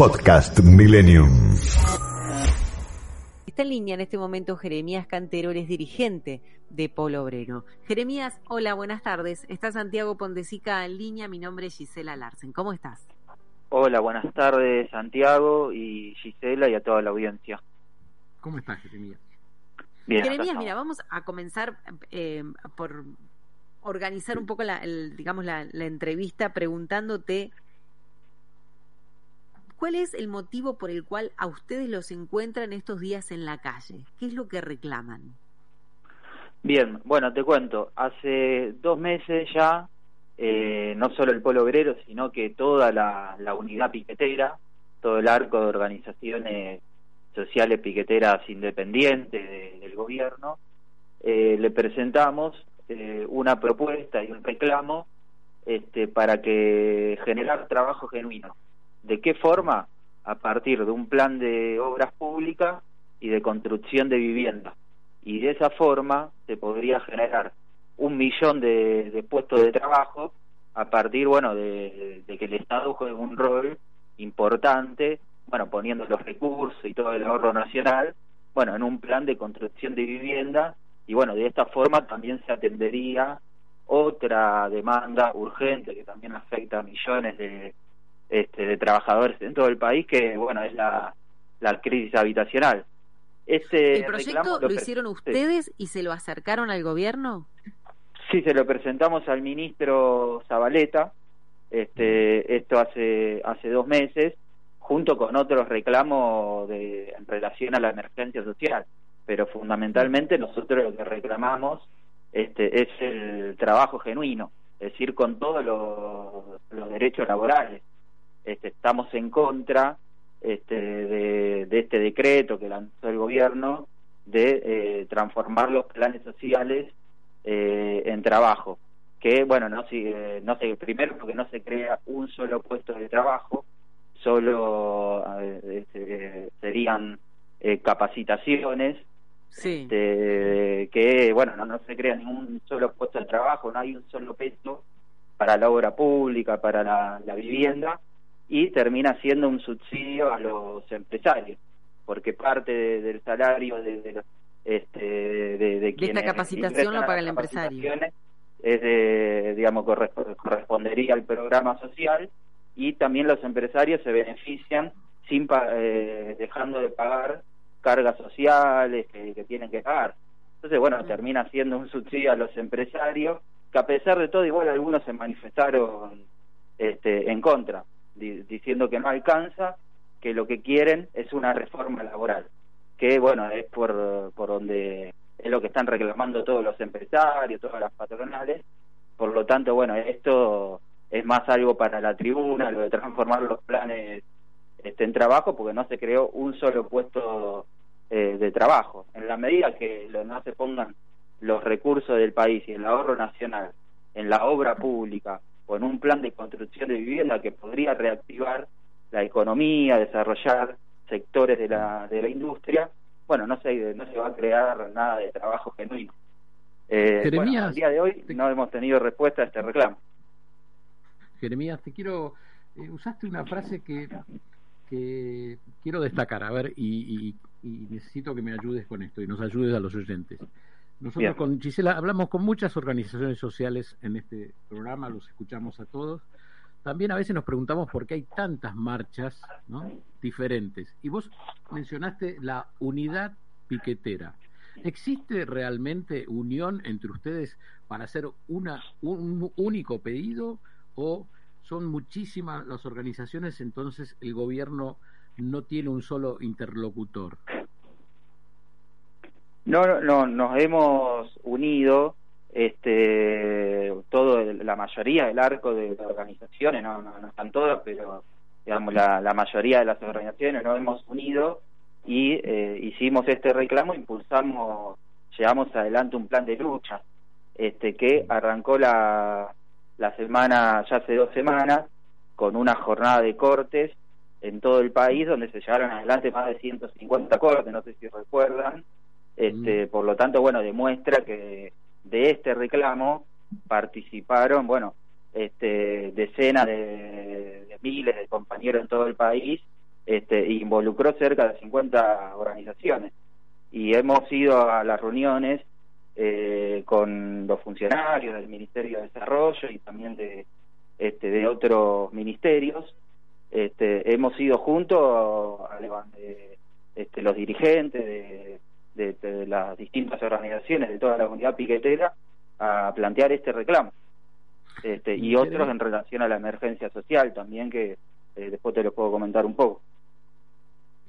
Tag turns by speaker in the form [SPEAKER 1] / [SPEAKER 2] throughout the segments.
[SPEAKER 1] Podcast Millennium.
[SPEAKER 2] Está en línea en este momento Jeremías Cantero, es dirigente de Polo Obrero. Jeremías, hola, buenas tardes. Está Santiago Pondesica en línea, mi nombre es Gisela Larsen. ¿Cómo estás?
[SPEAKER 3] Hola, buenas tardes Santiago y Gisela y a toda la audiencia.
[SPEAKER 4] ¿Cómo estás, Jeremías?
[SPEAKER 3] Bien,
[SPEAKER 2] Jeremías, mira, vamos a comenzar eh, por organizar un poco la, el, digamos, la, la entrevista preguntándote ¿Cuál es el motivo por el cual a ustedes los encuentran estos días en la calle? ¿Qué es lo que reclaman?
[SPEAKER 3] Bien, bueno, te cuento. Hace dos meses ya, eh, no solo el Polo Obrero, sino que toda la, unidad piquetera, todo el arco de organizaciones sociales piqueteras independientes de, del gobierno, eh, le presentamos eh, una propuesta y un reclamo este, para que generar trabajo genuino ¿De qué forma? A partir de un plan de obras públicas y de construcción de vivienda. Y de esa forma se podría generar un millón de, puestos de trabajo a partir, bueno, de, que el Estado juegue un rol importante, bueno, poniendo los recursos y todo el ahorro nacional, bueno, en un plan de construcción de vivienda y bueno, de esta forma también se atendería otra demanda urgente que también afecta a millones de, este, de trabajadores en todo el país, que bueno, es la, la crisis habitacional.
[SPEAKER 2] Este ¿El proyecto lo, hicieron ustedes y se lo acercaron al gobierno?
[SPEAKER 3] Sí, se lo presentamos al ministro Zabaleta, este, esto hace, hace dos meses, junto con otros reclamos de, en relación a la emergencia social, pero fundamentalmente nosotros lo que reclamamos este, es el trabajo genuino, es decir, con todos los derechos laborales este, estamos en contra este, de, este decreto que lanzó el gobierno de eh, transformar los planes sociales eh, en trabajo. Que bueno no se no sé primero porque no se crea un solo puesto de trabajo solo este, serían eh, capacitaciones este, que bueno no, no se crea ningún solo puesto de trabajo no hay un solo peso para la obra pública para la vivienda y termina siendo un subsidio a los empresarios, porque parte del salario de, de, este, de, de,
[SPEAKER 2] esta capacitación lo paga el empresario.
[SPEAKER 3] Es de, digamos, correspondería al programa social y también los empresarios se benefician sin eh, dejando de pagar cargas sociales que, que tienen que pagar. Entonces, bueno, termina siendo un subsidio a los empresarios que a pesar de todo, igual algunos se manifestaron este, en contra diciendo que no alcanza, que lo que quieren es una reforma laboral, que bueno, es por, por donde es lo que están reclamando todos los empresarios, todas las patronales, por lo tanto, bueno, esto es más algo para la tribuna, lo de transformar los planes este, en trabajo, porque no se creó un solo puesto eh, de trabajo. En la medida que no se pongan los recursos del país y el ahorro nacional en la obra pública con un plan de construcción de vivienda que podría reactivar la economía, desarrollar sectores de la, de la industria, bueno, no se, no se va a crear nada de trabajo genuino. Eh, Jeremías, al día de hoy no hemos tenido respuesta a este reclamo.
[SPEAKER 4] Jeremías, te quiero. Eh, usaste una frase que, que quiero destacar, a ver, y, y, necesito que me ayudes con esto y nos ayudes a los oyentes. Nosotros con Gisela hablamos con muchas organizaciones sociales en este programa, los escuchamos a todos. También a veces nos preguntamos por qué hay tantas marchas ¿no? diferentes. Y vos mencionaste la unidad piquetera. ¿Existe realmente unión entre ustedes para hacer una, un único pedido o son muchísimas las organizaciones, entonces el gobierno no tiene un solo interlocutor?
[SPEAKER 3] No, no, nos hemos unido, este, todo, la mayoría del arco de, organizaciones, no, no, están todas, pero digamos la, la mayoría de las organizaciones nos hemos unido y eh, hicimos este reclamo, impulsamos, llevamos adelante un plan de lucha, este, que arrancó la, la semana, ya hace dos semanas, con una jornada de cortes en todo el país, donde se llevaron adelante más de 150 cortes, no sé si recuerdan, este, Por lo tanto, bueno, demuestra que de este reclamo participaron, bueno, este, decenas de, miles de compañeros en todo el país este, involucró cerca de 50 organizaciones y hemos ido a las reuniones eh, con los funcionarios del Ministerio de Desarrollo y también de, este, de otros ministerios. Este, hemos ido juntos a, este, los dirigentes de, de, las distintas organizaciones de toda la comunidad piquetera a plantear este reclamo. Este, y otros en relación a la emergencia social también, que eh, después te lo puedo comentar un poco.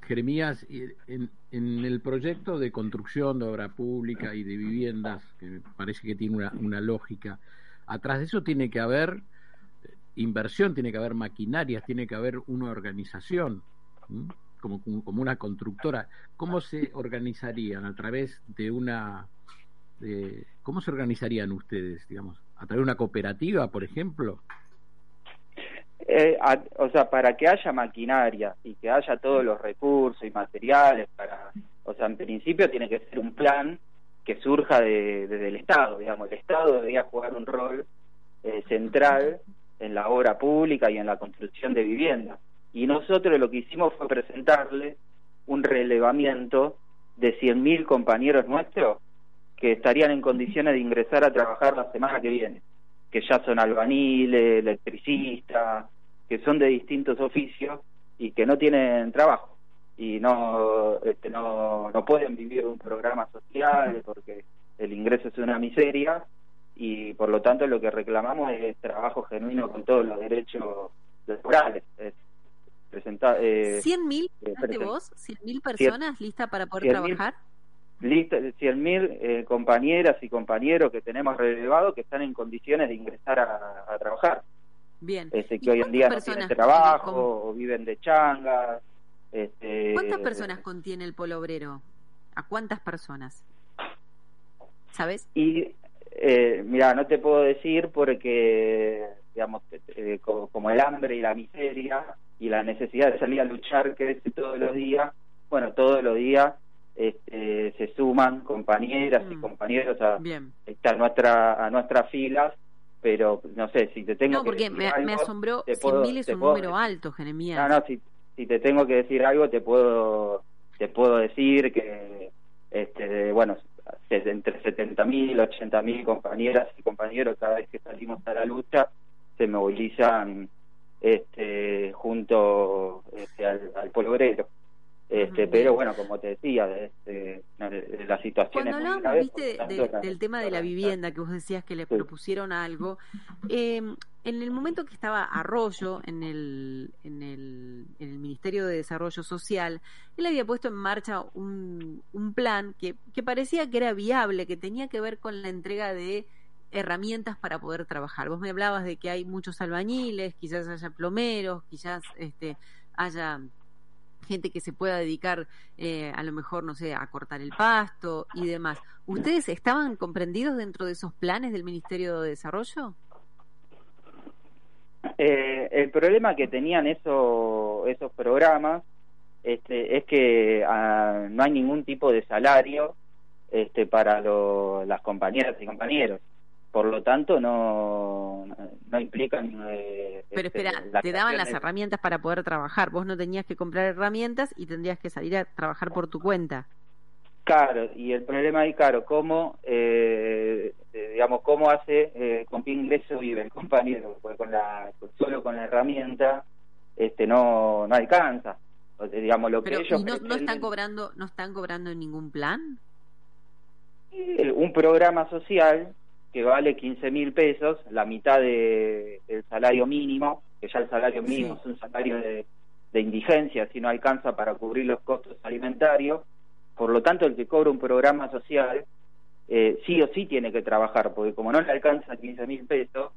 [SPEAKER 4] Jeremías, en, en, el proyecto de construcción de obra pública y de viviendas, que me parece que tiene una, una lógica, atrás de eso tiene que haber eh, inversión, tiene que haber maquinarias, tiene que haber una organización, como, como una constructora. ¿Cómo se organizarían a través de una... ¿Cómo se organizarían ustedes, digamos? ¿A través de una cooperativa, por ejemplo?
[SPEAKER 3] Eh, o sea, para que haya maquinaria y que haya todos los recursos y materiales, para, o sea, en principio tiene que ser un plan que surja de, desde el Estado, digamos, el Estado debería jugar un rol eh, central en la obra pública y en la construcción de viviendas. Y nosotros lo que hicimos fue presentarle un relevamiento de 100.000 compañeros nuestros que estarían en condiciones de ingresar a trabajar la semana que viene que ya son albaniles, electricistas, que son de distintos oficios y que no tienen trabajo y no este, no, no pueden vivir un programa social porque el ingreso es una miseria y por lo tanto lo que reclamamos es trabajo genuino con todos los derechos laborales.
[SPEAKER 2] Presentar, eh, ¿100.000 eh, vos? ¿100.000 personas listas para poder trabajar?
[SPEAKER 3] lista, 100.000 eh, compañeras y compañeros que tenemos relevados que están en condiciones de ingresar a, trabajar.
[SPEAKER 2] Bien.
[SPEAKER 3] Este, que hoy en día no tienen trabajo o viven de changas. Este,
[SPEAKER 2] ¿Cuántas personas contiene el polo obrero? ¿A cuántas personas? ¿Sabes?
[SPEAKER 3] Y eh, mira, no te puedo decir porque, digamos, eh, como, el hambre y la miseria y la necesidad de salir a luchar que es todos los días, bueno, todos los días este, se suman compañeras y mm. compañeros a, a, nuestra, a nuestras filas, pero no sé, si te tengo
[SPEAKER 2] no, porque me, asombró, 100.000 es un número alto, Jeremías.
[SPEAKER 3] No, no, si, si te tengo que decir algo, te puedo te puedo decir que, este, bueno, entre 70.000 y 80.000 compañeras y compañeros cada vez que salimos a la lucha se movilizan este, junto este, al, al polvorero. Este, pero bueno, como te decía, este, la situación
[SPEAKER 2] Cuando hablamos, viste, del tema de la vivienda, que vos decías que le propusieron algo, eh, en el momento que estaba Arroyo en el, en, el, en el Ministerio de Desarrollo Social, él había puesto en marcha un, un plan que, que parecía que era viable, que tenía que ver con la entrega de herramientas para poder trabajar. Vos me hablabas de que hay muchos albañiles, quizás haya plomeros, quizás este, haya gente que se pueda dedicar eh, a lo mejor, no sé, a cortar el pasto y demás. ¿Ustedes estaban comprendidos dentro de esos planes del Ministerio de Desarrollo?
[SPEAKER 3] Eh, el problema que tenían eso, esos programas este, es que ah, no hay ningún tipo de salario este, para las compañeras y compañeros por lo tanto no, no implican...
[SPEAKER 2] Eh, Pero este, espera, te daban las herramientas para poder trabajar, vos no tenías que comprar herramientas y tendrías que salir a trabajar por tu cuenta.
[SPEAKER 3] Claro, y el problema ahí, claro, cómo, eh, eh, digamos, cómo hace, con qué ingreso vive el compañero, porque con la, solo con la herramienta este no, no alcanza. digamos, lo que ellos
[SPEAKER 2] no, no, están cobrando, no están cobrando en ningún plan?
[SPEAKER 3] Un programa social que vale 15 mil pesos, la mitad de, del salario mínimo, que ya el salario mínimo es un salario de, indigencia, si no alcanza para cubrir los costos alimentarios. Por lo tanto, el que cobra un programa social eh, sí o sí tiene que trabajar, porque como no le alcanza 15 mil pesos,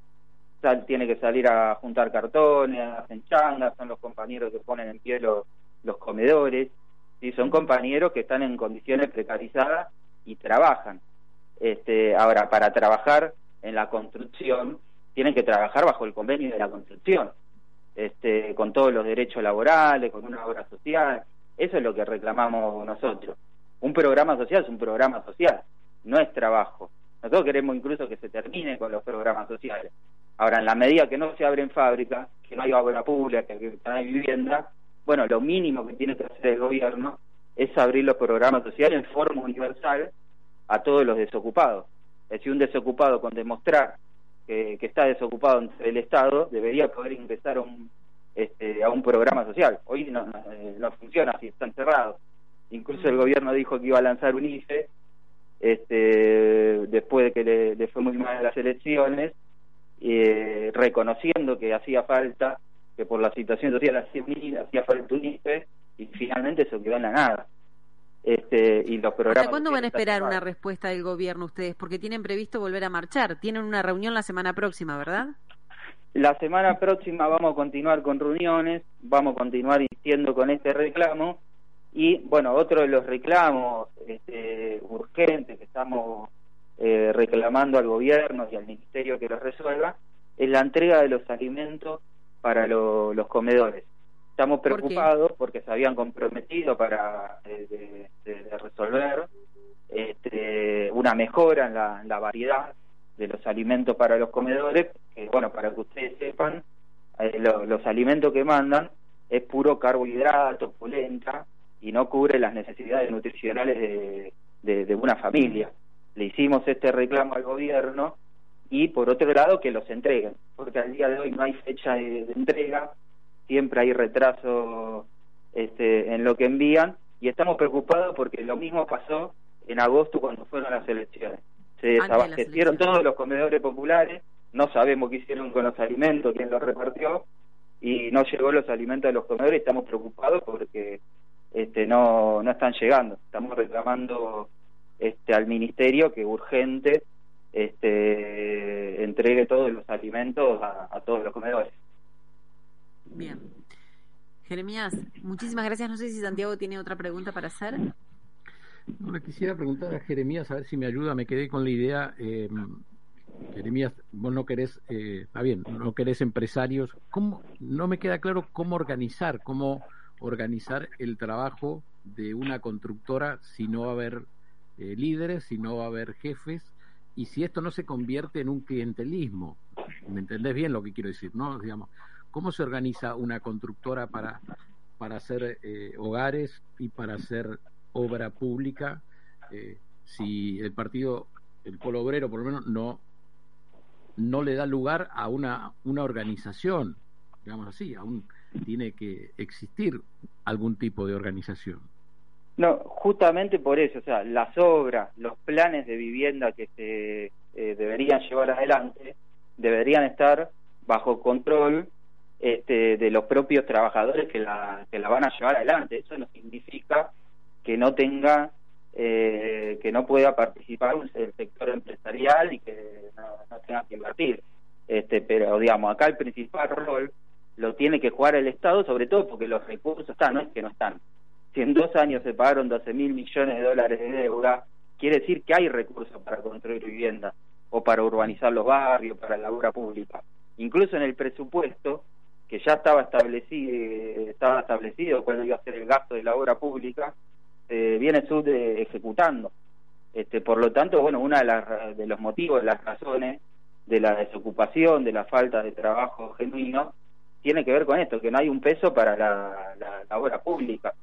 [SPEAKER 3] tiene que salir a juntar cartones, hacen changas, son los compañeros que ponen en pie los, los comedores, ¿sí? son compañeros que están en condiciones precarizadas y trabajan. Este, ahora, para trabajar en la construcción, tienen que trabajar bajo el convenio de la construcción, este, con todos los derechos laborales, con una obra social. Eso es lo que reclamamos nosotros. Un programa social es un programa social, no es trabajo. Nosotros queremos incluso que se termine con los programas sociales. Ahora, en la medida que no se abren fábricas, que no hay obra pública, que no hay vivienda, bueno, lo mínimo que tiene que hacer el gobierno es abrir los programas sociales en forma universal a todos los desocupados. Es decir, un desocupado con demostrar que, está desocupado entre el Estado debería poder ingresar a un, este, a un programa social. Hoy no, no, eh, funciona así, están cerrados. Incluso el gobierno dijo que iba a lanzar un IFE este, después de que le, fue muy mal las elecciones, eh, reconociendo que hacía falta, que por la situación social hacía, hacía falta un IFE, y finalmente eso quedó en la nada. Este, y los programas
[SPEAKER 2] ¿Hasta cuándo van a esperar una respuesta del gobierno ustedes? Porque tienen previsto volver a marchar. Tienen una reunión la semana próxima, ¿verdad?
[SPEAKER 3] La semana próxima vamos a continuar con reuniones, vamos a continuar insistiendo con este reclamo y bueno, otro de los reclamos este, urgentes que estamos eh, reclamando al gobierno y al ministerio que los resuelva es la entrega de los alimentos para los comedores. Estamos preocupados porque se habían comprometido para eh, de, resolver este, una mejora en la, variedad de los alimentos para los comedores, que bueno, para que ustedes sepan, eh, los alimentos que mandan es puro carbohidrato, polenta, y no cubre las necesidades nutricionales de, de, una familia. Le hicimos este reclamo al gobierno y por otro lado que los entreguen, porque al día de hoy no hay fecha de entrega, siempre hay retraso este, en lo que envían y estamos preocupados porque lo mismo pasó en agosto cuando fueron las elecciones. Se desabastecieron todos los comedores populares, no sabemos qué hicieron con los alimentos, quién los repartió y no llegó los alimentos de los comedores estamos preocupados porque este, no, no están llegando. Estamos reclamando este, al ministerio que urgente este, entregue todos los alimentos a todos los comedores.
[SPEAKER 2] Bien. Jeremías, muchísimas gracias. No sé si Santiago tiene otra pregunta para hacer.
[SPEAKER 4] No, le quisiera preguntar a Jeremías, a ver si me ayuda. Me quedé con la idea. Eh, Jeremías, vos no querés, eh, está bien, no querés empresarios. ¿Cómo, no me queda claro cómo organizar, cómo organizar el trabajo de una constructora si no va a haber eh, líderes, si no va a haber jefes y si esto no se convierte en un clientelismo. ¿Me entendés bien lo que quiero decir? ¿No? Digamos, ¿Cómo se organiza una constructora para, para hacer eh, hogares y para hacer obra pública eh, si el partido, el polo obrero por lo menos, no, no le da lugar a una, una organización, digamos así, aún tiene que existir algún tipo de organización.
[SPEAKER 3] No, justamente por eso, o sea, las obras, los planes de vivienda que se eh, deberían llevar adelante deberían estar bajo control este, de los propios trabajadores que la, que la van a llevar adelante. Eso no significa que no tenga, eh, que no pueda participar el sector empresarial y que no, tenga que invertir. Este, pero digamos, acá el principal rol lo tiene que jugar el Estado, sobre todo porque los recursos están, no es que no están. Si en dos años se pagaron 12 mil millones de dólares de deuda, quiere decir que hay recursos para construir viviendas o para urbanizar los barrios, para la obra pública. Incluso en el presupuesto que ya estaba establecido, estaba establecido cuál iba a ser el gasto de la obra pública, eh, viene sub ejecutando. Este, por lo tanto, bueno, uno de, de los motivos, de las razones de la desocupación, de la falta de trabajo genuino, tiene que ver con esto, que no hay un peso para la, la, obra pública.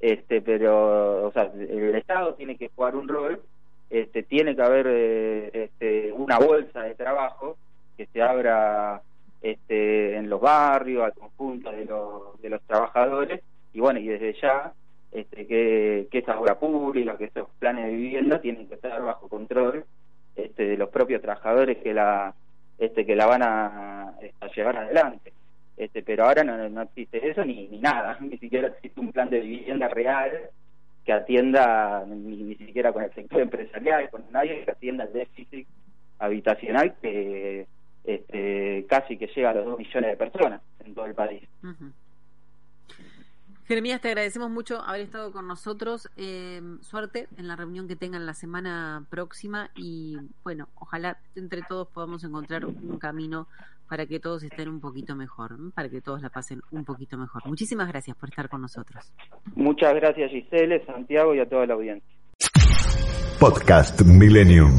[SPEAKER 3] Este, pero, o sea, el Estado tiene que jugar un rol, este, tiene que haber eh, este, una bolsa de trabajo que se abra este, en los barrios, al conjunto de los, de los trabajadores, y bueno, y desde ya este, que, que esa obra pública, que esos planes de vivienda tienen que estar bajo control este, de los propios trabajadores que la este, que la van a, llevar adelante. Este, pero ahora no, no existe eso ni, nada, ni siquiera existe un plan de vivienda real que atienda ni siquiera con el sector empresarial, con nadie que atienda el déficit habitacional que este, casi que llega a los dos millones de personas en todo el país.
[SPEAKER 2] Jeremías, te agradecemos mucho haber estado con nosotros. Eh, suerte en la reunión que tengan la semana próxima y bueno, ojalá entre todos podamos encontrar un camino para que todos estén un poquito mejor, para que todos la pasen un poquito mejor. Muchísimas gracias por estar con nosotros.
[SPEAKER 3] Muchas gracias Giselle, Santiago y a toda la audiencia.
[SPEAKER 1] Podcast Millennium.